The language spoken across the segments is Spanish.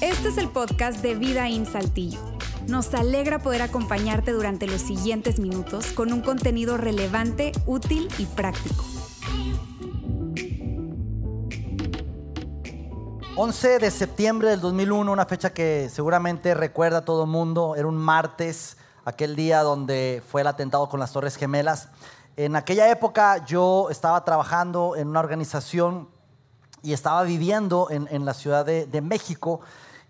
Este es el podcast de Vida en Saltillo. Nos alegra poder acompañarte durante los siguientes minutos con un contenido relevante, útil y práctico. 11 de septiembre del 2001, una fecha que seguramente recuerda a todo el mundo, era un martes, aquel día donde fue el atentado con las Torres Gemelas. En aquella época yo estaba trabajando en una organización y estaba viviendo en, la Ciudad de, México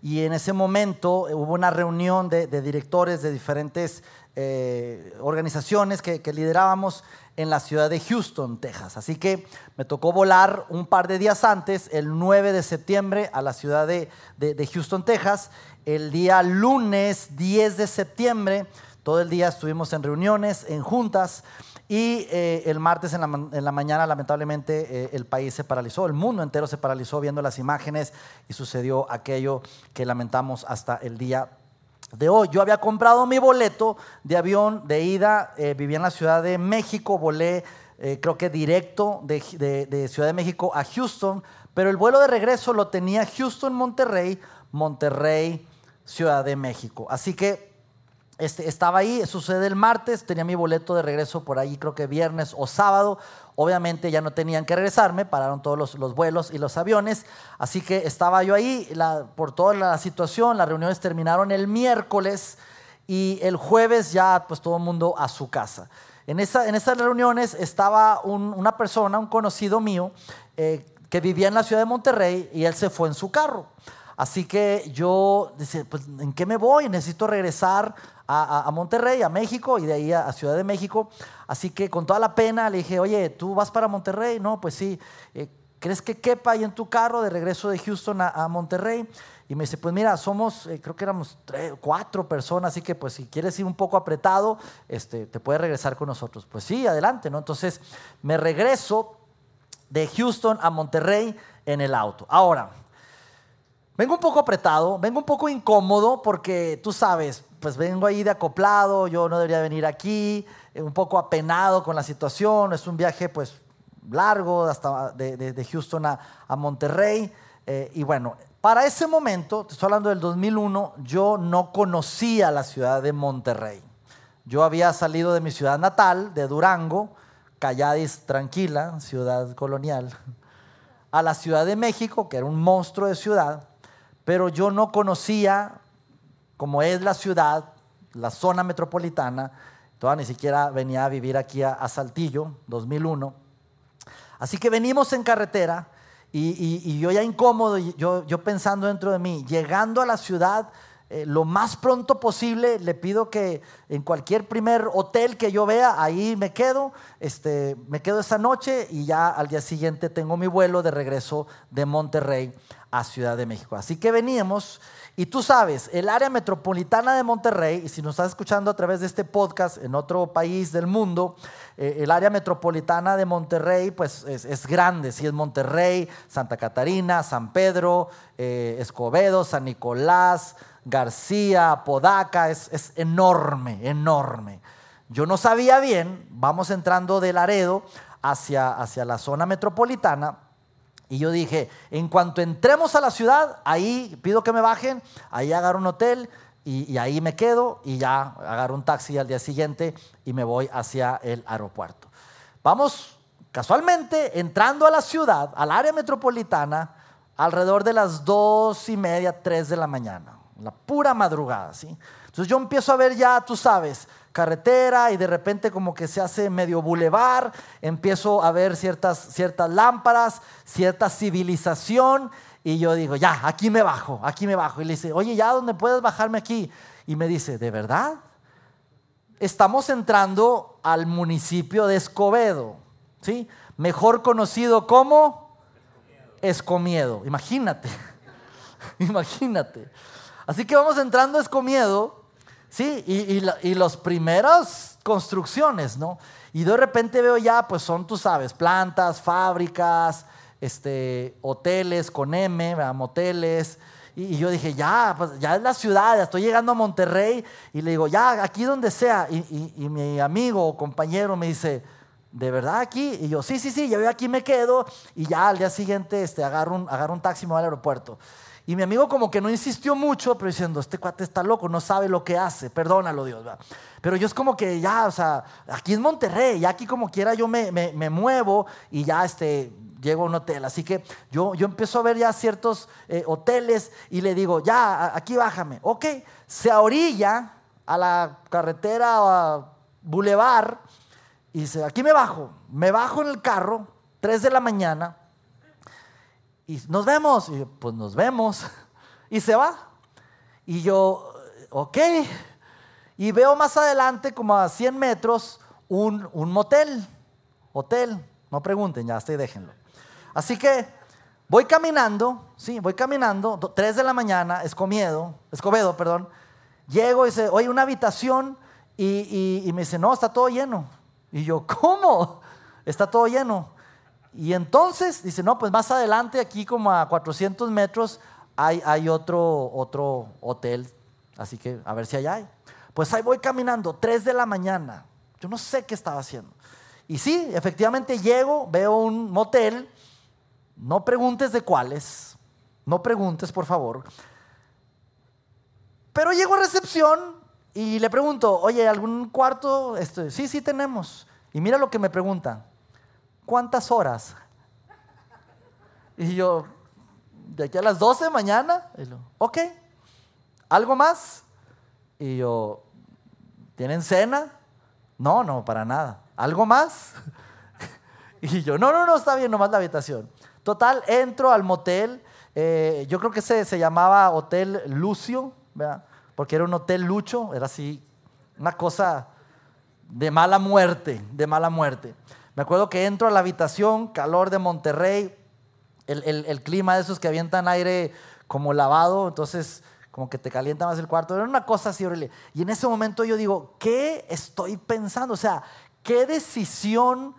y en ese momento hubo una reunión de, directores de diferentes eh, organizaciones que, que liderábamos en la ciudad de Houston, Texas. Así que me tocó volar un par de días antes, el 9 de septiembre, a la ciudad de, Houston, Texas. El día lunes 10 de septiembre, todo el día estuvimos en reuniones, en juntas. Y eh, el martes en la, mañana, lamentablemente, eh, el país se paralizó, el mundo entero se paralizó viendo las imágenes y sucedió aquello que lamentamos hasta el día de hoy. Yo había comprado mi boleto de avión de ida, eh, vivía en la Ciudad de México, volé creo que directo de, Ciudad de México a Houston, pero el vuelo de regreso lo tenía Houston, Monterrey, Monterrey, Ciudad de México. Así que este, estaba ahí, sucede el martes, tenía mi boleto de regreso por ahí, creo que viernes o sábado. Obviamente ya no tenían que regresarme, pararon todos los, vuelos y los aviones, así que estaba yo ahí por toda la situación, las reuniones terminaron el miércoles y el jueves ya pues todo el mundo a su casa. En, esa, en esas reuniones estaba una persona, un conocido mío, eh, que vivía en la ciudad de Monterrey y él se fue en su carro. Así que yo decía, pues, ¿en qué me voy? Necesito regresar a, Monterrey, a México y de ahí a, Ciudad de México. Así que con toda la pena le dije, oye, ¿tú vas para Monterrey? No, pues sí. Eh, ¿Crees que quepa ahí en tu carro de regreso de Houston a, Monterrey? Y me dice, pues mira, somos, eh, creo que éramos tres, cuatro personas, así que pues si quieres ir un poco apretado, este, te puedes regresar con nosotros. Pues sí, adelante, ¿no? Entonces me regreso de Houston a Monterrey en el auto. Ahora, vengo un poco apretado, vengo un poco incómodo porque tú sabes, pues vengo ahí de acoplado, yo no debería venir aquí, eh, un poco apenado con la situación, es un viaje pues largo hasta de, Houston a, Monterrey. Eh, y bueno, para ese momento, te estoy hablando del 2001, yo no conocía la ciudad de Monterrey. Yo había salido de mi ciudad natal, de Durango, calladis, tranquila, ciudad colonial, a la Ciudad de México, que era un monstruo de ciudad, pero yo no conocía como es la ciudad, la zona metropolitana, todavía ni siquiera venía a vivir aquí a, Saltillo, 2001. Así que venimos en carretera y, yo ya incómodo, yo, pensando dentro de mí, llegando a la ciudad eh, lo más pronto posible, le pido que en cualquier primer hotel que yo vea, ahí me quedo, este, me quedo esa noche y ya al día siguiente tengo mi vuelo de regreso de Monterrey a Ciudad de México. Así que veníamos y tú sabes, el área metropolitana de Monterrey, y si nos estás escuchando a través de este podcast en otro país del mundo, eh, el área metropolitana de Monterrey, pues es, grande, si es Monterrey, Santa Catarina, San Pedro, eh, Escobedo, San Nicolás, García, Podaca, es, es enorme, enorme. Yo no sabía bien, vamos entrando de Laredo hacia, hacia la zona metropolitana, y yo dije, en cuanto entremos a la ciudad, ahí pido que me bajen, ahí agarro un hotel y, ahí me quedo y ya agarro un taxi al día siguiente y me voy hacia el aeropuerto. Vamos casualmente entrando a la ciudad, al área metropolitana, alrededor de las dos y media, tres de la mañana, la pura madrugada, ¿sí? Entonces yo empiezo a ver ya, tú sabes, carretera y de repente como que se hace medio bulevar, empiezo a ver ciertas, ciertas lámparas, cierta civilización y yo digo, ya, aquí me bajo, aquí me bajo. Y le dice, oye, ¿ya dónde puedes bajarme aquí? Y me dice, ¿de verdad? Estamos entrando al municipio de Escobedo, ¿sí? Mejor conocido como Escomiedo. Imagínate, imagínate. Así que vamos entrando a Escomiedo Sí, y, y, las primeras construcciones, ¿no? Y de repente veo ya, pues son, tú sabes, plantas, fábricas, este, hoteles con M, moteles. Y, yo dije, ya, pues ya es la ciudad, ya estoy llegando a Monterrey. Y le digo, ya, aquí donde sea. Y, y mi amigo o compañero me dice, ¿de verdad aquí? Y yo, sí, sí, sí, yo aquí me quedo y ya al día siguiente este, agarro, un, agarro un taxi y me voy al aeropuerto. Y mi amigo como que no insistió mucho, pero diciendo, este cuate está loco, no sabe lo que hace, perdónalo Dios. Pero yo es como que ya, o sea, aquí es Monterrey, ya aquí como quiera yo me, me, muevo y ya este, llego a un hotel. Así que yo, yo empiezo a ver ya ciertos eh, hoteles y le digo, ya, aquí bájame. Ok, se orilla a la carretera o a Boulevard y dice, aquí me bajo. Me bajo en el carro, 3 de la mañana y nos vemos. Y pues nos vemos. Y se va. Y yo, ok. Y veo más adelante, como a 100 metros, un, un motel. Hotel. No pregunten, ya estoy, déjenlo. Así que voy caminando, sí, voy caminando, 3 de la mañana, Escomedo, Escobedo, perdón. Llego y dice, oye, una habitación. Y, y me dice, no, está todo lleno. Y yo, ¿cómo? Está todo lleno. Y entonces dice, no, pues más adelante, aquí como a 400 metros, hay, hay otro, otro hotel. Así que a ver si allá hay. Pues ahí voy caminando, 3 de la mañana. Yo no sé qué estaba haciendo. Y sí, efectivamente llego, veo un motel. No preguntes de cuáles. No preguntes, por favor. Pero llego a recepción y le pregunto, oye, ¿algún cuarto? Este, sí, sí tenemos. Y mira lo que me pregunta. ¿Cuántas horas? Y yo, de aquí a las 12 de mañana, y ok, ¿algo más? Y yo, ¿tienen cena? No, no, para nada. ¿Algo más? Y yo, no, no, no, está bien, nomás la habitación. Total, entro al motel. Eh, yo creo que se, se llamaba Hotel Lucio, ¿verdad? porque era un hotel lucho, era así, una cosa de mala muerte, de mala muerte. Me acuerdo que entro a la habitación, calor de Monterrey, el, clima de esos que avientan aire como lavado, entonces como que te calienta más el cuarto. Era una cosa así horrible. Y en ese momento yo digo, ¿qué estoy pensando? O sea, ¿qué decisión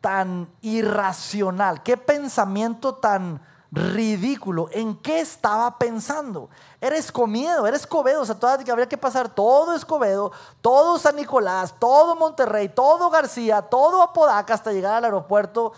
tan irracional? ¿Qué pensamiento tan ridículo. ¿En qué estaba pensando? Era Escomido, era Escobedo, o sea, todavía que habría que pasar todo Escobedo, todo San Nicolás, todo Monterrey, todo García, todo Apodaca hasta llegar al aeropuerto,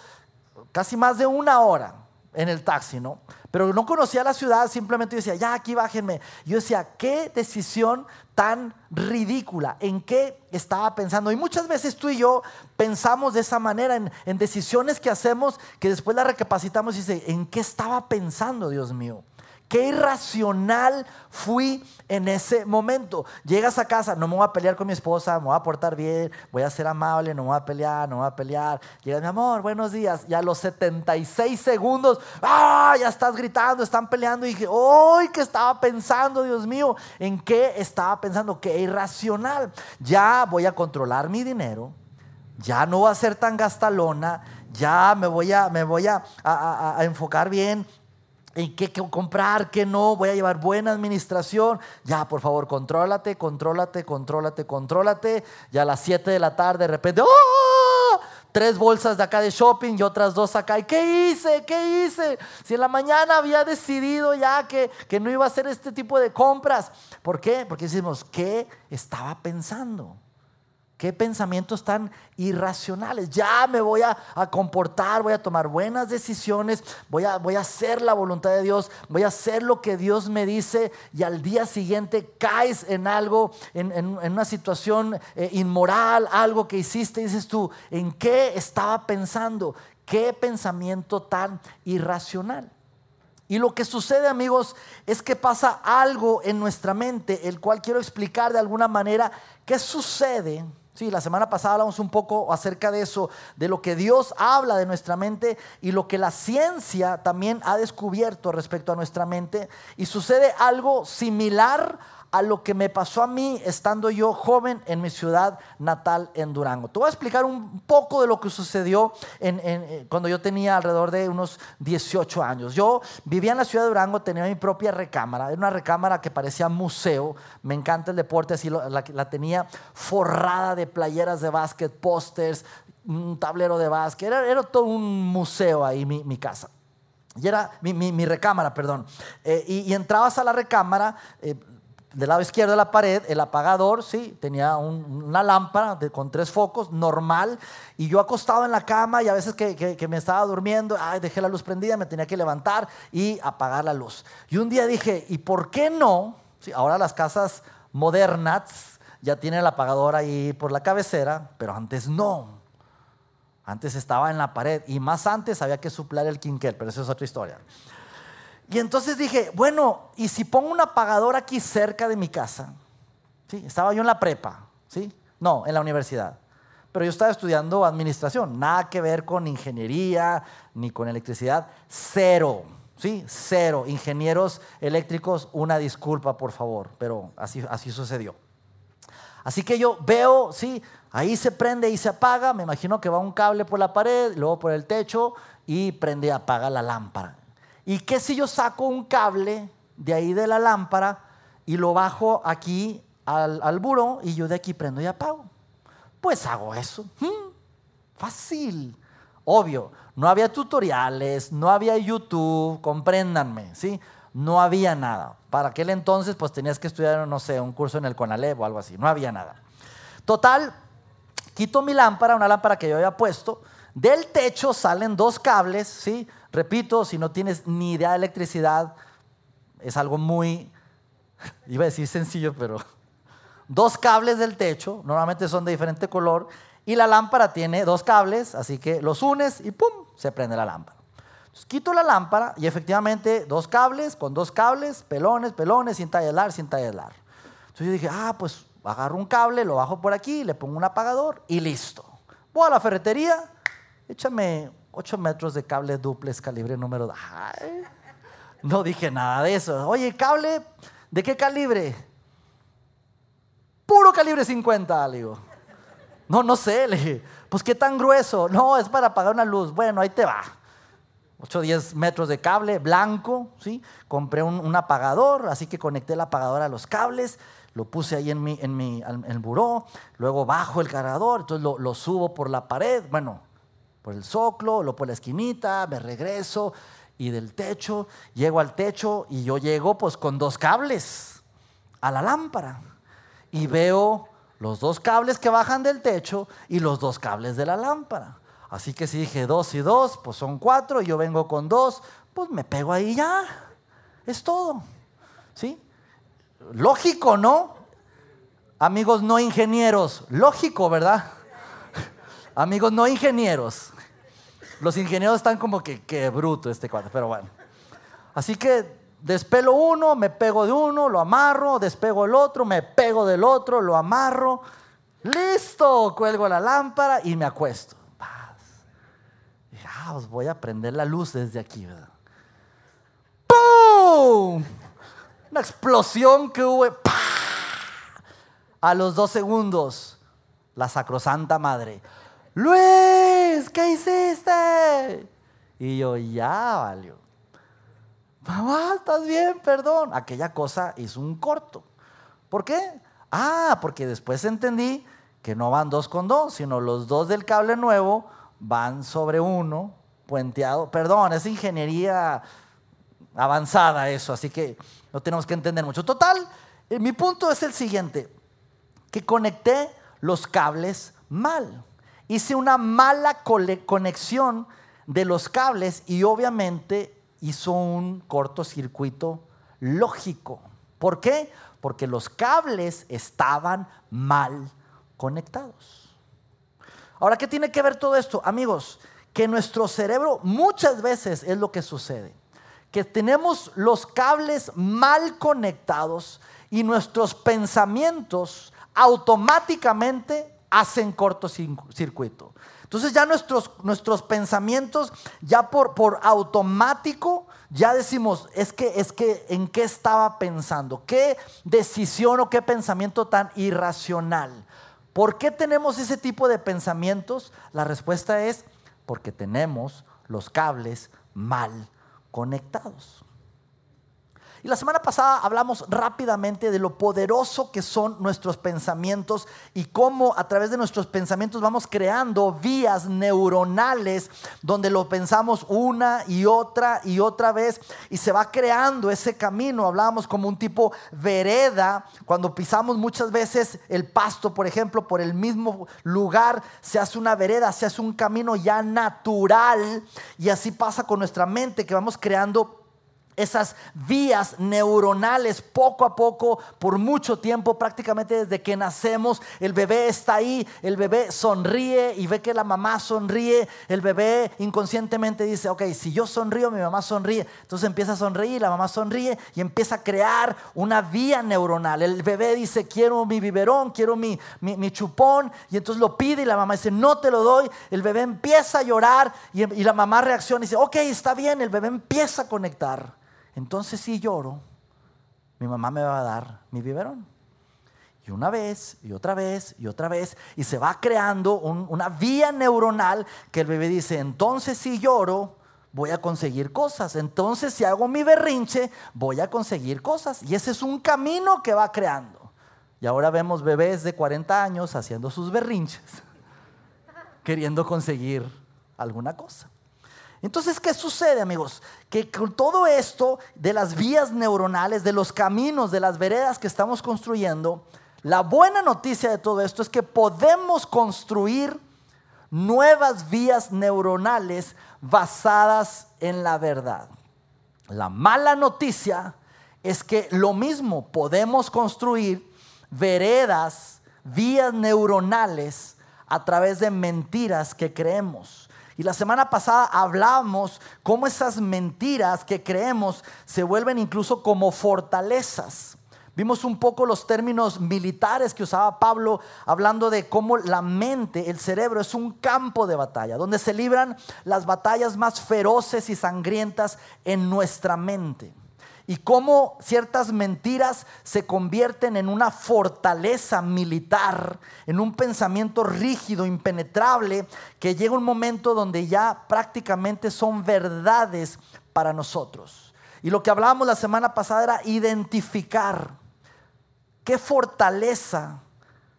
casi más de una hora en el taxi, ¿no? Pero no conocía la ciudad, simplemente decía, ya aquí bájenme. Yo decía, qué decisión tan ridícula, en qué estaba pensando. Y muchas veces tú y yo pensamos de esa manera en, en decisiones que hacemos que después la recapacitamos y dice, ¿en qué estaba pensando, Dios mío? Qué irracional fui en ese momento. Llegas a casa, no me voy a pelear con mi esposa, me voy a portar bien, voy a ser amable, no me voy a pelear, no me voy a pelear. Llega mi amor, buenos días. Y a los 76 segundos, ¡ah! Ya estás gritando, están peleando. Y dije, ¡ay! ¿Qué estaba pensando, Dios mío? ¿En qué estaba pensando? Qué irracional. Ya voy a controlar mi dinero, ya no voy a ser tan gastalona, ya me voy a, me voy a, a enfocar bien ¿Y qué, comprar? ¿Qué no? Voy a llevar buena administración. Ya, por favor, contrólate, contrólate, contrólate, contrólate. Ya a las 7 de la tarde, de repente, ¡oh! Tres bolsas de acá de shopping y otras dos acá. ¿Y qué hice? ¿Qué hice? Si en la mañana había decidido ya que, que no iba a hacer este tipo de compras. ¿Por qué? Porque decimos, ¿qué estaba pensando? Qué pensamientos tan irracionales. Ya me voy a, comportar, voy a tomar buenas decisiones, voy a, voy a, hacer la voluntad de Dios, voy a hacer lo que Dios me dice y al día siguiente caes en algo, en, una situación eh, inmoral, algo que hiciste dices tú, ¿en qué estaba pensando? ¿Qué pensamiento tan irracional? Y lo que sucede, amigos, es que pasa algo en nuestra mente, el cual quiero explicar de alguna manera qué sucede Sí, la semana pasada hablamos un poco acerca de eso, de lo que Dios habla de nuestra mente y lo que la ciencia también ha descubierto respecto a nuestra mente. Y sucede algo similar a lo que me pasó a mí estando yo joven en mi ciudad natal en Durango. Te voy a explicar un poco de lo que sucedió eh, cuando yo tenía alrededor de unos 18 años. Yo vivía en la ciudad de Durango, tenía mi propia recámara, era una recámara que parecía museo, me encanta el deporte, así la, tenía forrada de playeras de básquet, pósters, un tablero de básquet, era, todo un museo ahí mi, casa. Y era mi, recámara, perdón. Eh, y, entrabas a la recámara, eh, del lado izquierdo de la pared, el apagador, sí, tenía una lámpara con tres focos, normal, y yo acostado en la cama y a veces que, me estaba durmiendo, dejé la luz prendida, me tenía que levantar y apagar la luz. Y un día dije, ¿y por qué no? Sí, ahora las casas modernas ya tienen el apagador ahí por la cabecera, pero antes no. Antes estaba en la pared y más antes había que suplar el quinquel, pero eso es otra historia. Y entonces dije, bueno, ¿y si pongo un apagador aquí cerca de mi casa? ¿Sí? Estaba yo en la prepa, ¿sí? No, en la universidad. Pero yo estaba estudiando administración, nada que ver con ingeniería ni con electricidad, cero, ¿sí? Cero. Ingenieros eléctricos, una disculpa, por favor, pero así, así sucedió. Así que yo veo, sí, ahí se prende y se apaga, me imagino que va un cable por la pared, luego por el techo y prende y apaga la lámpara. ¿Y qué si yo saco un cable de ahí de la lámpara y lo bajo aquí al, al buró y yo de aquí prendo y apago? Pues hago eso. Hmm, fácil. Obvio, no había tutoriales, no había YouTube, compréndanme, ¿sí? No había nada. Para aquel entonces, pues tenías que estudiar, no sé, un curso en el Conalep o algo así. No había nada. Total, quito mi lámpara, una lámpara que yo había puesto. Del techo salen dos cables, ¿sí? Repito, si no tienes ni idea de electricidad, es algo muy, iba a decir sencillo, pero dos cables del techo, normalmente son de diferente color, y la lámpara tiene dos cables, así que los unes y ¡pum! se prende la lámpara. Entonces, quito la lámpara y efectivamente dos cables con dos cables, pelones, pelones, sin tallar, sin tallar. Entonces yo dije, ah, pues agarro un cable, lo bajo por aquí, le pongo un apagador y listo. Voy a la ferretería, échame 8 metros de cable duplex calibre número 2. No dije nada de eso. Oye, cable, ¿de qué calibre? Puro calibre 50, le digo. No, no sé, le dije. Pues qué tan grueso. No, es para apagar una luz. Bueno, ahí te va. 8 o 10 metros de cable blanco, ¿sí? Compré un, apagador, así que conecté el apagador a los cables, lo puse ahí en mi, en mi el buró, luego bajo el cargador, entonces lo subo por la pared. Bueno, el soclo, lo por la esquinita, me regreso y del techo, llego al techo y yo llego pues con dos cables a la lámpara y veo los dos cables que bajan del techo y los dos cables de la lámpara. Así que si dije dos y dos, pues son cuatro, y yo vengo con dos, pues me pego ahí ya. Es todo. ¿Sí? Lógico, ¿no? Amigos no ingenieros, lógico, ¿verdad? Amigos no ingenieros. Los ingenieros están como que, qué bruto este cuadro, pero bueno. Así que despelo uno, me pego de uno, lo amarro, despego el otro, me pego del otro, lo amarro. Listo, cuelgo la lámpara y me acuesto. Y, ah, os voy a prender la luz desde aquí, ¿verdad? ¡Pum! Una explosión que hubo. A los dos segundos, la sacrosanta madre. Luis, ¿qué hiciste? Y yo, ya valió. Mamá, ¿estás bien? Perdón. Aquella cosa hizo un corto. ¿Por qué? Ah, porque después entendí que no van dos con dos, sino los dos del cable nuevo van sobre uno, puenteado. Perdón, es ingeniería avanzada eso, así que no tenemos que entender mucho. Total, eh, mi punto es el siguiente, que conecté los cables mal hice una mala conexión de los cables y obviamente hizo un cortocircuito lógico. ¿Por qué? Porque los cables estaban mal conectados. Ahora, ¿qué tiene que ver todo esto? Amigos, que nuestro cerebro muchas veces es lo que sucede. Que tenemos los cables mal conectados y nuestros pensamientos automáticamente hacen cortocircuito. Entonces ya nuestros, nuestros pensamientos, ya por, por automático, ya decimos, es que, es que, ¿en qué estaba pensando? ¿Qué decisión o qué pensamiento tan irracional? ¿Por qué tenemos ese tipo de pensamientos? La respuesta es porque tenemos los cables mal conectados. Y la semana pasada hablamos rápidamente de lo poderoso que son nuestros pensamientos y cómo a través de nuestros pensamientos vamos creando vías neuronales donde lo pensamos una y otra y otra vez y se va creando ese camino. Hablábamos como un tipo vereda cuando pisamos muchas veces el pasto, por ejemplo, por el mismo lugar, se hace una vereda, se hace un camino ya natural y así pasa con nuestra mente que vamos creando esas vías neuronales poco a poco, por mucho tiempo, prácticamente desde que nacemos, el bebé está ahí, el bebé sonríe y ve que la mamá sonríe, el bebé inconscientemente dice, ok, si yo sonrío, mi mamá sonríe, entonces empieza a sonreír, la mamá sonríe y empieza a crear una vía neuronal. El bebé dice, quiero mi biberón, quiero mi, mi, chupón, y entonces lo pide y la mamá dice, no te lo doy, el bebé empieza a llorar y, y la mamá reacciona y dice, ok, está bien, el bebé empieza a conectar. Entonces si lloro, mi mamá me va a dar mi biberón. Y una vez, y otra vez, y otra vez, y se va creando una vía neuronal que el bebé dice, entonces si lloro, voy a conseguir cosas. Entonces si hago mi berrinche, voy a conseguir cosas. Y ese es un camino que va creando. Y ahora vemos bebés de 40 años haciendo sus berrinches, queriendo conseguir alguna cosa. Entonces, ¿qué sucede, amigos? Que con todo esto de las vías neuronales, de los caminos, de las veredas que estamos construyendo, la buena noticia de todo esto es que podemos construir nuevas vías neuronales basadas en la verdad. La mala noticia es que lo mismo podemos construir veredas, vías neuronales a través de mentiras que creemos. Y la semana pasada hablamos cómo esas mentiras que creemos se vuelven incluso como fortalezas. Vimos un poco los términos militares que usaba Pablo hablando de cómo la mente, el cerebro es un campo de batalla, donde se libran las batallas más feroces y sangrientas en nuestra mente y cómo ciertas mentiras se convierten en una fortaleza militar, en un pensamiento rígido, impenetrable, que llega un momento donde ya prácticamente son verdades para nosotros. Y lo que hablábamos la semana pasada era identificar qué fortaleza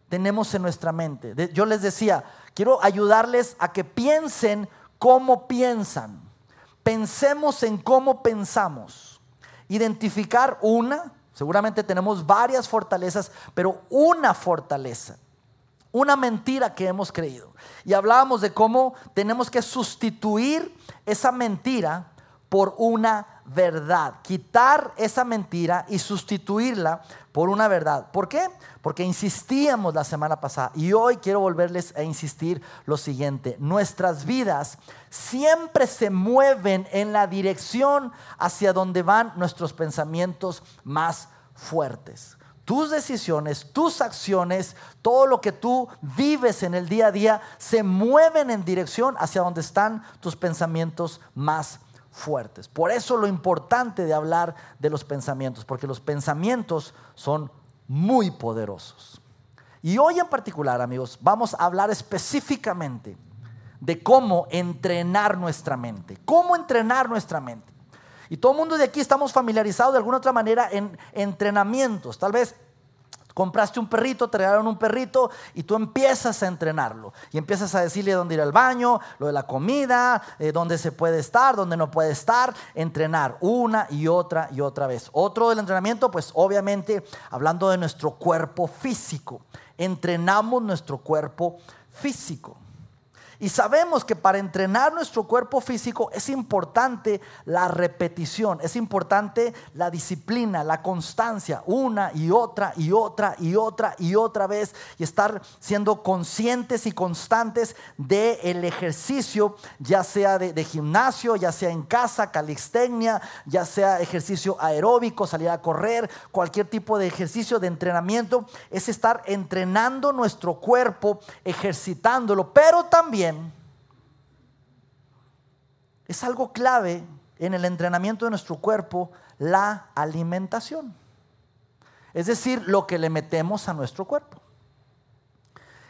tenemos en nuestra mente. Yo les decía, quiero ayudarles a que piensen cómo piensan. Pensemos en cómo pensamos identificar una, seguramente tenemos varias fortalezas, pero una fortaleza, una mentira que hemos creído. Y hablábamos de cómo tenemos que sustituir esa mentira por una verdad, quitar esa mentira y sustituirla por una verdad. ¿Por qué? Porque insistíamos la semana pasada y hoy quiero volverles a insistir lo siguiente. Nuestras vidas siempre se mueven en la dirección hacia donde van nuestros pensamientos más fuertes. Tus decisiones, tus acciones, todo lo que tú vives en el día a día se mueven en dirección hacia donde están tus pensamientos más fuertes. Por eso lo importante de hablar de los pensamientos, porque los pensamientos son muy poderosos. Y hoy en particular, amigos, vamos a hablar específicamente de cómo entrenar nuestra mente. Cómo entrenar nuestra mente. Y todo el mundo de aquí estamos familiarizados de alguna otra manera en entrenamientos. Tal vez Compraste un perrito, te regalaron un perrito y tú empiezas a entrenarlo. Y empiezas a decirle dónde ir al baño, lo de la comida, eh, dónde se puede estar, dónde no puede estar. Entrenar una y otra y otra vez. Otro del entrenamiento, pues obviamente hablando de nuestro cuerpo físico. Entrenamos nuestro cuerpo físico. Y sabemos que para entrenar nuestro cuerpo físico es importante la repetición, es importante la disciplina, la constancia, una y otra y otra y otra y otra vez y estar siendo conscientes y constantes del el ejercicio, ya sea de, de gimnasio, ya sea en casa, calistenia, ya sea ejercicio aeróbico, salir a correr, cualquier tipo de ejercicio de entrenamiento, es estar entrenando nuestro cuerpo, ejercitándolo, pero también es algo clave en el entrenamiento de nuestro cuerpo, la alimentación. Es decir, lo que le metemos a nuestro cuerpo.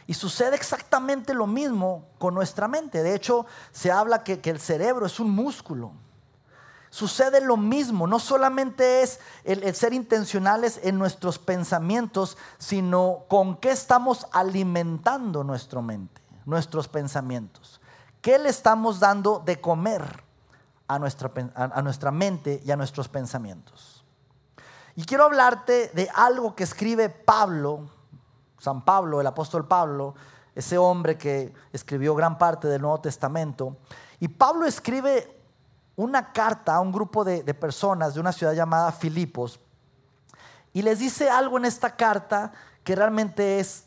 Y sucede exactamente lo mismo con nuestra mente. De hecho, se habla que, el cerebro es un músculo. sucede lo mismo. No solamente es el, ser intencionales en nuestros pensamientos, sino con qué estamos alimentando nuestra mente, nuestros pensamientos. ¿Qué le estamos dando de comer a nuestra, a nuestra mente y a nuestros pensamientos? Y quiero hablarte de algo que escribe Pablo, San Pablo, el apóstol Pablo, ese hombre que escribió gran parte del Nuevo Testamento. Y Pablo escribe una carta a un grupo de, personas de una ciudad llamada Filipos y les dice algo en esta carta que realmente es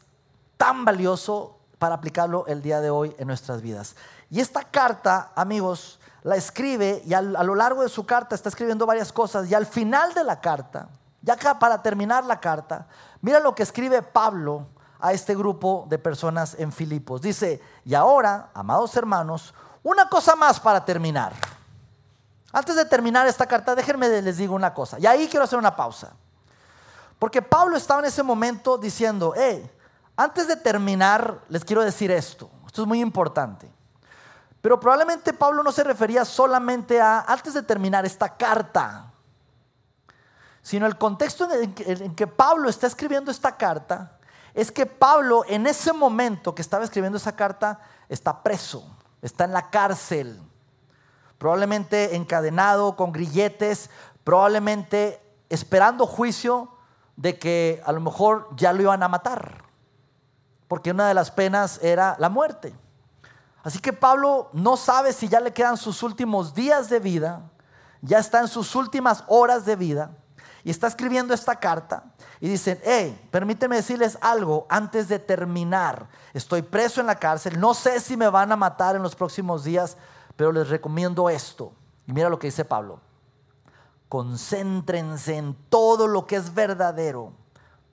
tan valioso para aplicarlo el día de hoy en nuestras vidas. Y esta carta, amigos, la escribe y a lo largo de su carta está escribiendo varias cosas y al final de la carta, ya para terminar la carta, mira lo que escribe Pablo a este grupo de personas en Filipos. Dice, y ahora, amados hermanos, una cosa más para terminar. Antes de terminar esta carta, déjenme les digo una cosa. Y ahí quiero hacer una pausa. Porque Pablo estaba en ese momento diciendo, antes de terminar, les quiero decir esto. Esto es muy importante. Pero probablemente Pablo no se refería solamente a, antes de terminar esta carta, sino el contexto en que, en que Pablo está escribiendo esta carta es que Pablo en ese momento que estaba escribiendo esa carta está preso, está en la cárcel probablemente encadenado con grilletes, probablemente esperando juicio de que a lo mejor ya lo iban a matar, porque una de las penas era la muerte. Así que Pablo no sabe si ya le quedan sus últimos días de vida, ya está en sus últimas horas de vida y está escribiendo esta carta y dice, hey, permíteme decirles algo antes de terminar. Estoy preso en la cárcel, no sé si me van a matar en los próximos días, pero les recomiendo esto. Y mira lo que dice Pablo. Concéntrense en todo lo que es verdadero,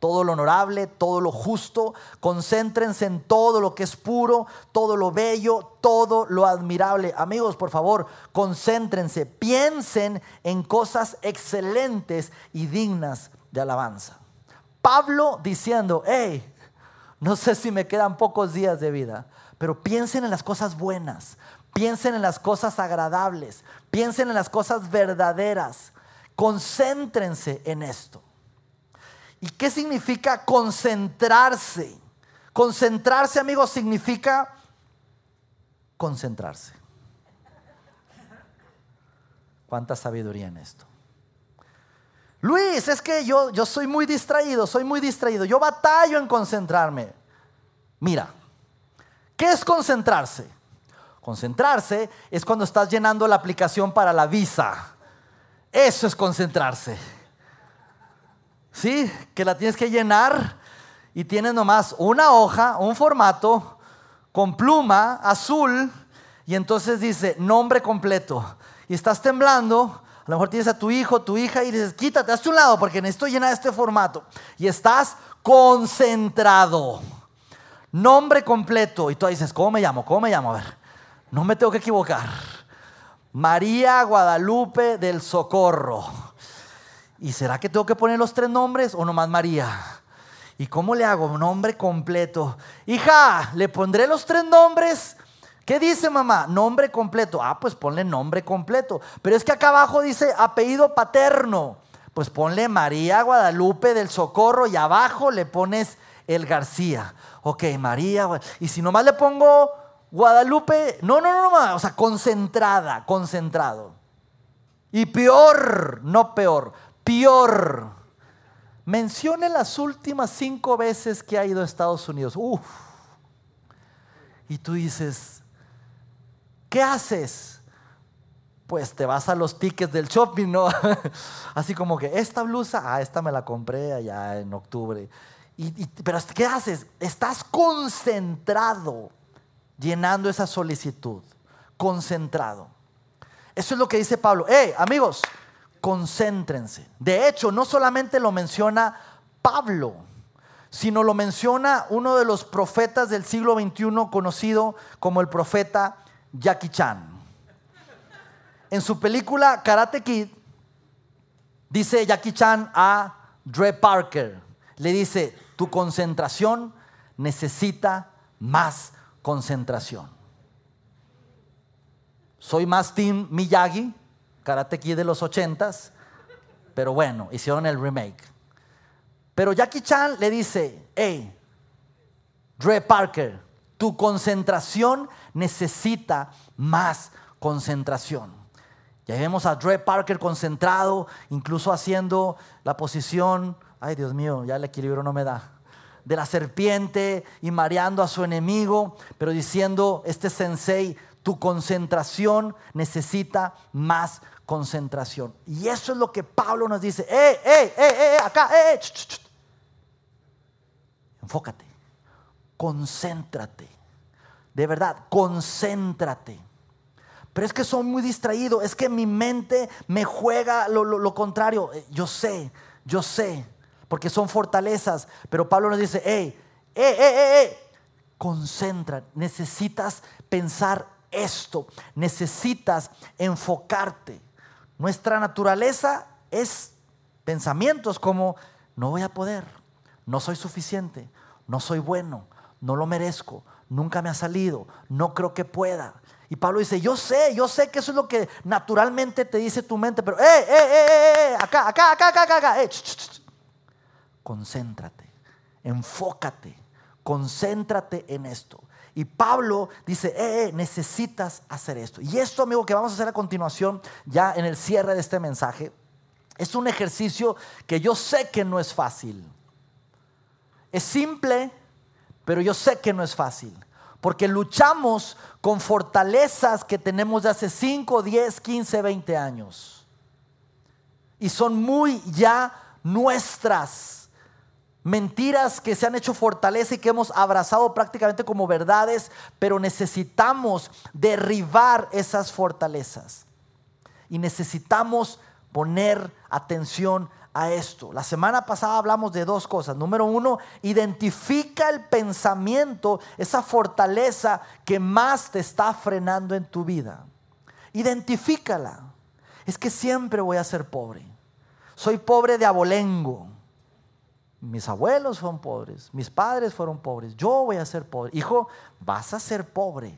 todo lo honorable, todo lo justo. Concéntrense en todo lo que es puro, todo lo bello, todo lo admirable. Amigos, por favor, concéntrense, piensen en cosas excelentes y dignas de alabanza. Pablo diciendo, hey, no sé si me quedan pocos días de vida, pero piensen en las cosas buenas, Piensen en las cosas agradables, piensen en las cosas verdaderas, concéntrense en esto. ¿Y qué significa concentrarse? Concentrarse, amigos, significa concentrarse. ¿Cuánta sabiduría en esto? Luis, es que yo, yo soy muy distraído, soy muy distraído, yo batallo en concentrarme. Mira, ¿qué es concentrarse? Concentrarse es cuando estás llenando la aplicación para la visa. Eso es concentrarse. ¿Sí? Que la tienes que llenar y tienes nomás una hoja, un formato con pluma azul y entonces dice nombre completo. Y estás temblando, a lo mejor tienes a tu hijo, tu hija y dices, quítate, hazte un lado porque necesito llenar este formato. Y estás concentrado. Nombre completo. Y tú dices, ¿cómo me llamo? ¿Cómo me llamo? A ver. No me tengo que equivocar. María Guadalupe del Socorro. ¿Y será que tengo que poner los tres nombres o nomás María? ¿Y cómo le hago? Nombre completo. Hija, le pondré los tres nombres. ¿Qué dice mamá? Nombre completo. Ah, pues ponle nombre completo. Pero es que acá abajo dice apellido paterno. Pues ponle María Guadalupe del Socorro y abajo le pones el García. Ok, María. Y si nomás le pongo Guadalupe, no, no, no, no, o sea, concentrada, concentrado. Y peor, no peor, peor. Mencione las últimas cinco veces que ha ido a Estados Unidos. Uf. Y tú dices, ¿qué haces? Pues te vas a los tickets del shopping, ¿no? Así como que esta blusa, ah, esta me la compré allá en octubre. Y, pero ¿qué haces? Estás concentrado llenando esa solicitud, concentrado. Eso es lo que dice Pablo. ¡Eh, amigos! Concéntrense. De hecho, no solamente lo menciona Pablo, sino lo menciona uno de los profetas del siglo XXI conocido como el profeta Jackie Chan. En su película Karate Kid, dice Jackie Chan a Dre Parker, le dice, tu concentración necesita más concentración. Soy más Miyagi Karate Kid de los ochentas, pero bueno, hicieron el remake. Pero Jackie Chan le dice, hey, Dre Parker, tu concentración necesita más concentración. Ya vemos a Dre Parker concentrado, incluso haciendo la posición, ay Dios mío, ya el equilibrio no me da, de la serpiente y mareando a su enemigo, pero diciendo, este sensei, tu concentración necesita más concentración. Y eso es lo que Pablo nos dice, eh, eh, eh, eh, acá, eh, eh enfócate, concéntrate, de verdad, concéntrate. Pero es que soy muy distraído, es que mi mente me juega lo, contrario. Eh, yo sé, yo sé, porque son fortalezas. Pero Pablo nos dice, hey, hey, hey, hey, concentra, necesitas pensar esto, necesitas enfocarte. Nuestra naturaleza es pensamientos como, no voy a poder, no soy suficiente, no soy bueno, no lo merezco, nunca me ha salido, no creo que pueda. Y Pablo dice, yo sé, yo sé que eso es lo que naturalmente te dice tu mente, pero, eh, eh, eh, eh, acá, acá, acá, acá, acá, eh, concéntrate, enfócate, concéntrate en esto. Y Pablo dice, eh, eh, necesitas hacer esto. Y esto, amigo, que vamos a hacer a continuación, ya en el cierre de este mensaje, es un ejercicio que yo sé que no es fácil. Es simple, pero yo sé que no es fácil. Porque luchamos con fortalezas que tenemos de hace 5, 10, 15, 20 años. Y son muy ya nuestras. Mentiras que se han hecho fortaleza y que hemos abrazado prácticamente como verdades, pero necesitamos derribar esas fortalezas. Y necesitamos poner atención a esto. La semana pasada hablamos de dos cosas. Número uno, identifica el pensamiento, esa fortaleza que más te está frenando en tu vida. Identifícala. Es que siempre voy a ser pobre. Soy pobre de abolengo. Mis abuelos fueron pobres, mis padres fueron pobres. Yo voy a ser pobre. Hijo, vas a ser pobre.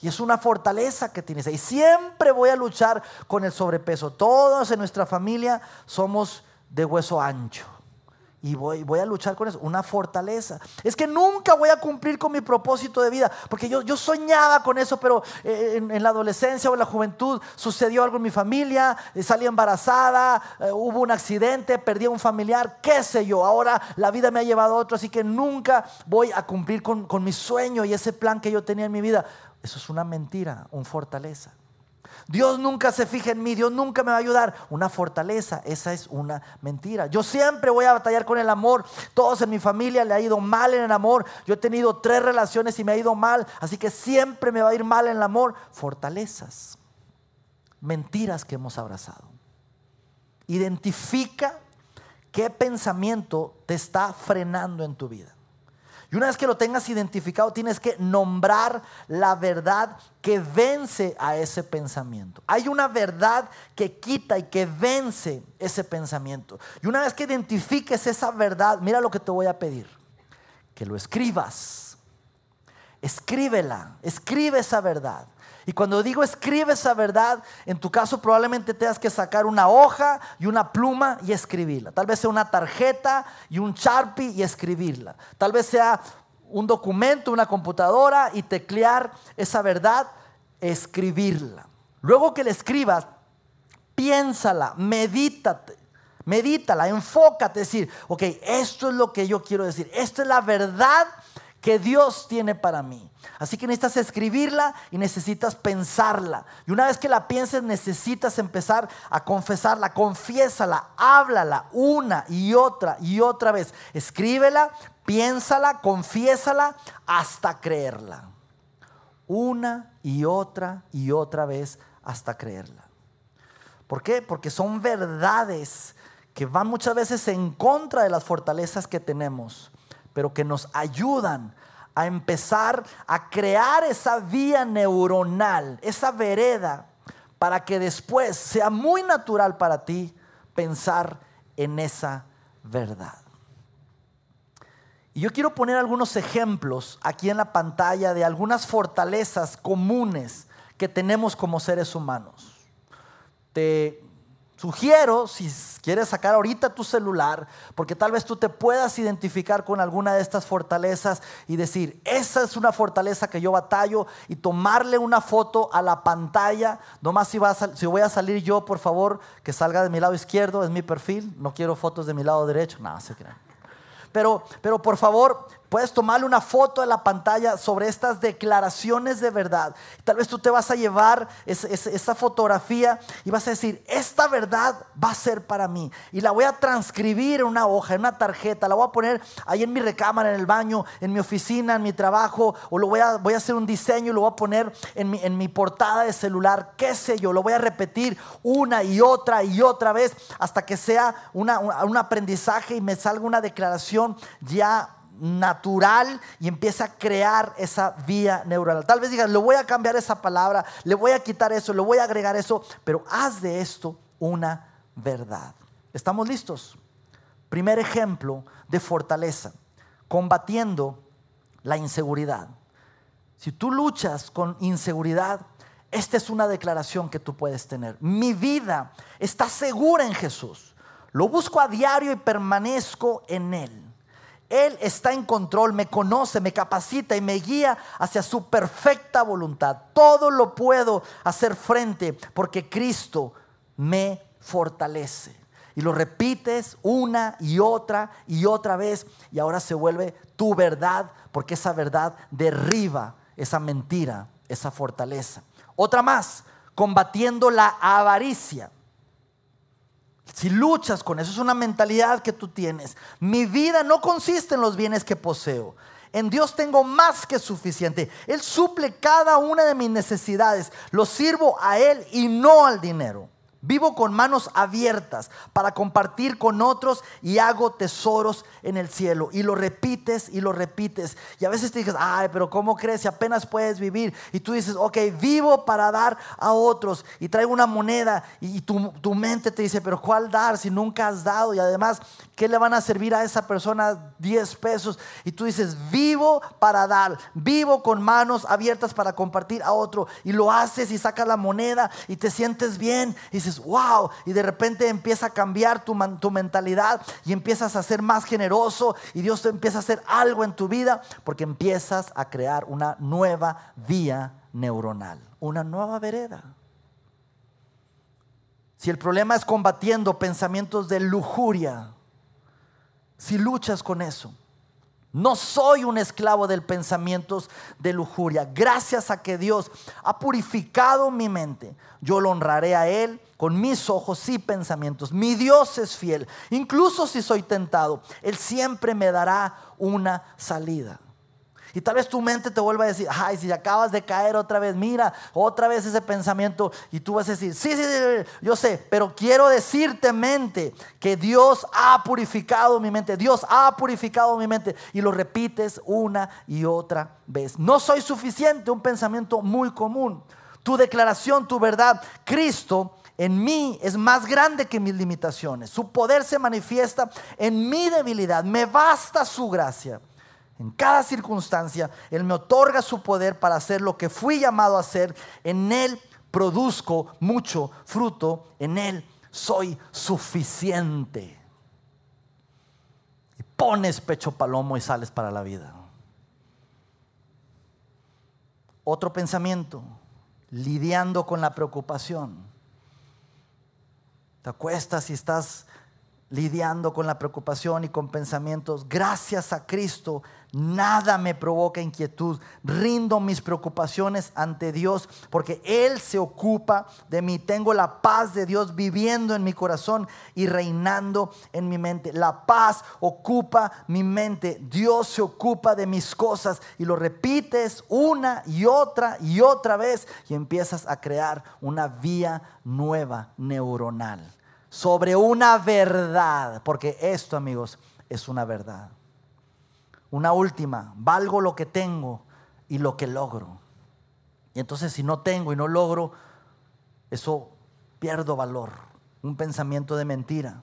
Y es una fortaleza que tienes. Y siempre voy a luchar con el sobrepeso. Todos en nuestra familia somos de hueso ancho. Y voy, a luchar con eso, una fortaleza. Es que nunca voy a cumplir con mi propósito de vida, porque yo, yo soñaba con eso, pero eh, en, la adolescencia o en la juventud sucedió algo en mi familia, eh, salí embarazada, eh, hubo un accidente, perdí a un familiar, qué sé yo. Ahora la vida me ha llevado a otro, así que nunca voy a cumplir con, con mi sueño y ese plan que yo tenía en mi vida. Eso es una mentira, una fortaleza. Dios nunca se fija en mí, Dios nunca me va a ayudar. Una fortaleza, esa es una mentira. Yo siempre voy a batallar con el amor. Todos en mi familia le ha ido mal en el amor. Yo he tenido tres relaciones y me ha ido mal, así que siempre me va a ir mal en el amor. Fortalezas, mentiras que hemos abrazado. Identifica qué pensamiento te está frenando en tu vida. Y una vez que lo tengas identificado, tienes que nombrar la verdad que vence a ese pensamiento. Hay una verdad que quita y que vence ese pensamiento. Y una vez que identifiques esa verdad, mira lo que te voy a pedir. Que lo escribas. Escríbela, escribe esa verdad. Y cuando digo escribe esa verdad, en tu caso probablemente tengas que sacar una hoja y una pluma y escribirla. Tal vez sea una tarjeta y un Sharpie y escribirla. Tal vez sea un documento, una computadora y teclear esa verdad, escribirla. Luego que la escribas, piénsala, medítate. Medítala, enfócate, decir, ok, esto es lo que yo quiero decir, esta es la verdad que Dios tiene para mí. Así que necesitas escribirla y necesitas pensarla. Y una vez que la pienses, necesitas empezar a confesarla. Confiésala, háblala una y otra y otra vez. Escríbela, piénsala, confiésala hasta creerla. Una y otra y otra vez hasta creerla. ¿Por qué? Porque son verdades que van muchas veces en contra de las fortalezas que tenemos pero que nos ayudan a empezar a crear esa vía neuronal, esa vereda, para que después sea muy natural para ti pensar en esa verdad. Y yo quiero poner algunos ejemplos aquí en la pantalla de algunas fortalezas comunes que tenemos como seres humanos. te sugiero, si quieres sacar ahorita tu celular, porque tal vez tú te puedas identificar con alguna de estas fortalezas y decir, esa es una fortaleza que yo batallo y tomarle una foto a la pantalla, nomás si, si voy a salir yo, por favor, que salga de mi lado izquierdo, es mi perfil, no quiero fotos de mi lado derecho, no, se crean. Pero, pero por favor, Puedes tomarle una foto de la pantalla sobre estas declaraciones de verdad. Tal vez tú te vas a llevar esa, fotografía y vas a decir, esta verdad va a ser para mí. Y la voy a transcribir en una hoja, en una tarjeta. La voy a poner ahí en mi recámara, en el baño, en mi oficina, en mi trabajo. O lo voy a, voy a hacer un diseño y lo voy a poner en mi, en mi portada de celular. Qué sé yo, lo voy a repetir una y otra y otra vez hasta que sea un aprendizaje y me salga una declaración ya natural y empieza a crear esa vía neuronal. Tal vez digas, le voy a cambiar esa palabra, le voy a quitar eso, le voy a agregar eso, pero haz de esto una verdad. ¿Estamos listos? Primer ejemplo de fortaleza, combatiendo la inseguridad. Si tú luchas con inseguridad, esta es una declaración que tú puedes tener. Mi vida está segura en Jesús. Lo busco a diario y permanezco en Él. Él está en control, me conoce, me capacita y me guía hacia su perfecta voluntad. Todo lo puedo hacer frente porque Cristo me fortalece. Y lo repites una y otra y otra vez y ahora se vuelve tu verdad porque esa verdad derriba esa mentira, esa fortaleza. Otra más, combatiendo la avaricia. Si luchas con eso, es una mentalidad que tú tienes. Mi vida no consiste en los bienes que poseo. En Dios tengo más que suficiente. Él suple cada una de mis necesidades. Lo sirvo a Él y no al dinero. Vivo con manos abiertas para compartir con otros y hago tesoros en el cielo. Y lo repites y lo repites. Y a veces te dices, ay, pero ¿cómo crees si apenas puedes vivir? Y tú dices, ok, vivo para dar a otros. Y traigo una moneda y tu, tu mente te dice, pero ¿cuál dar si nunca has dado? Y además, ¿qué le van a servir a esa persona 10 pesos? Y tú dices, vivo para dar. Vivo con manos abiertas para compartir a otro. Y lo haces y sacas la moneda y te sientes bien. Y dices, wow, y de repente empieza a cambiar tu, tu mentalidad y empiezas a ser más generoso y Dios te empieza a hacer algo en tu vida porque empiezas a crear una nueva vía neuronal, una nueva vereda. Si el problema es combatiendo pensamientos de lujuria, si luchas con eso, no soy un esclavo del pensamientos de lujuria. Gracias a que Dios ha purificado mi mente, yo lo honraré a Él con mis ojos y pensamientos. Mi Dios es fiel. Incluso si soy tentado, Él siempre me dará una salida. Y tal vez tu mente te vuelva a decir, ay, si acabas de caer otra vez, mira, otra vez ese pensamiento. Y tú vas a decir, sí, sí, sí, yo sé, pero quiero decirte mente que Dios ha purificado mi mente. Dios ha purificado mi mente. Y lo repites una y otra vez. No soy suficiente, un pensamiento muy común. Tu declaración, tu verdad, Cristo en mí es más grande que mis limitaciones. Su poder se manifiesta en mi debilidad. Me basta su gracia. En cada circunstancia, Él me otorga su poder para hacer lo que fui llamado a hacer. En Él produzco mucho fruto. En Él soy suficiente. Y pones pecho palomo y sales para la vida. Otro pensamiento, lidiando con la preocupación. Te acuestas y estás lidiando con la preocupación y con pensamientos. Gracias a Cristo, nada me provoca inquietud. Rindo mis preocupaciones ante Dios porque Él se ocupa de mí. Tengo la paz de Dios viviendo en mi corazón y reinando en mi mente. La paz ocupa mi mente. Dios se ocupa de mis cosas y lo repites una y otra y otra vez y empiezas a crear una vía nueva neuronal sobre una verdad, porque esto, amigos, es una verdad. Una última, valgo lo que tengo y lo que logro. Y entonces si no tengo y no logro, eso pierdo valor. Un pensamiento de mentira.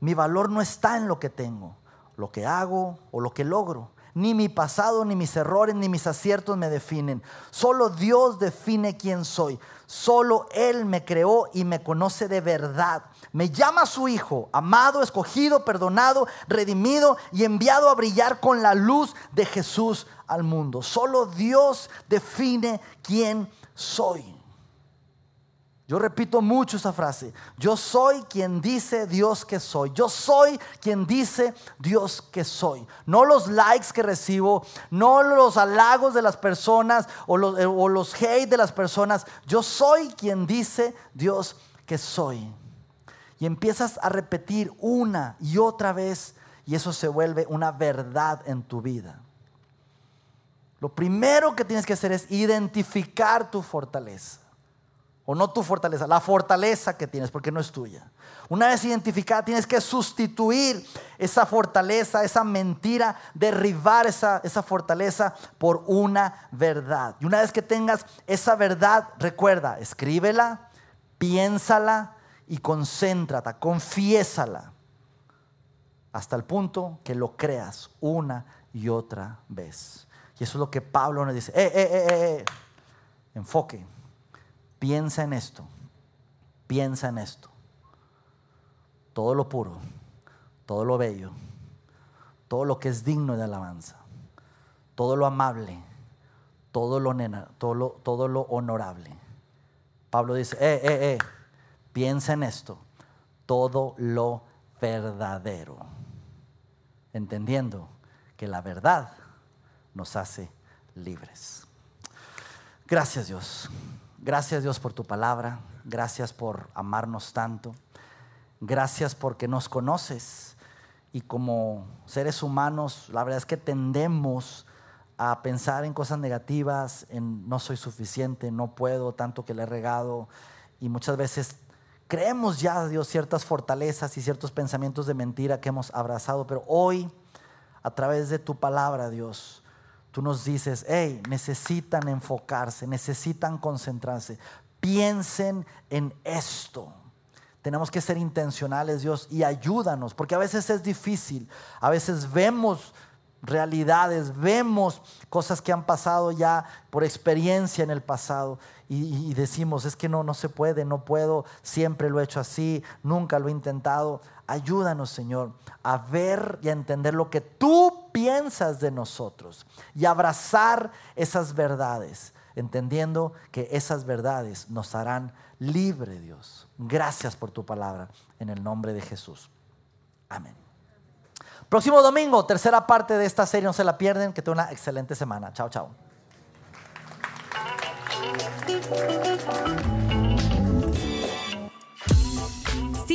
Mi valor no está en lo que tengo, lo que hago o lo que logro. Ni mi pasado, ni mis errores, ni mis aciertos me definen. Solo Dios define quién soy. Solo Él me creó y me conoce de verdad. Me llama su Hijo, amado, escogido, perdonado, redimido y enviado a brillar con la luz de Jesús al mundo. Solo Dios define quién soy. Yo repito mucho esa frase. Yo soy quien dice Dios que soy. Yo soy quien dice Dios que soy. No los likes que recibo, no los halagos de las personas o los, eh, o los hate de las personas. Yo soy quien dice Dios que soy. Y empiezas a repetir una y otra vez y eso se vuelve una verdad en tu vida. Lo primero que tienes que hacer es identificar tu fortaleza. O no tu fortaleza, la fortaleza que tienes, porque no es tuya. Una vez identificada, tienes que sustituir esa fortaleza, esa mentira, derribar esa, esa fortaleza por una verdad. Y una vez que tengas esa verdad, recuerda, escríbela, piénsala y concéntrate, confiésala. Hasta el punto que lo creas una y otra vez. Y eso es lo que Pablo nos dice. Eh, eh, eh, eh, eh. Enfoque Piensa en esto, piensa en esto. Todo lo puro, todo lo bello, todo lo que es digno de alabanza, todo lo amable, todo lo, nena, todo lo, todo lo honorable. Pablo dice, eh, eh, eh, piensa en esto, todo lo verdadero, entendiendo que la verdad nos hace libres. Gracias Dios. Gracias Dios por tu palabra. Gracias por amarnos tanto. Gracias porque nos conoces. Y como seres humanos, la verdad es que tendemos a pensar en cosas negativas, en no soy suficiente, no puedo, tanto que le he regado. Y muchas veces creemos ya, Dios, ciertas fortalezas y ciertos pensamientos de mentira que hemos abrazado. Pero hoy, a través de tu palabra, Dios, Tú nos dices, hey, necesitan enfocarse, necesitan concentrarse. Piensen en esto. Tenemos que ser intencionales, Dios, y ayúdanos, porque a veces es difícil. A veces vemos realidades, vemos cosas que han pasado ya por experiencia en el pasado y, decimos, es que no, no se puede, no puedo, siempre lo he hecho así, nunca lo he intentado. Ayúdanos, Señor, a ver y a entender lo que tú piensas de nosotros y abrazar esas verdades, entendiendo que esas verdades nos harán libre, Dios. Gracias por tu palabra, en el nombre de Jesús. Amén. Próximo domingo, tercera parte de esta serie, no se la pierden, que tenga una excelente semana. Chao, chao.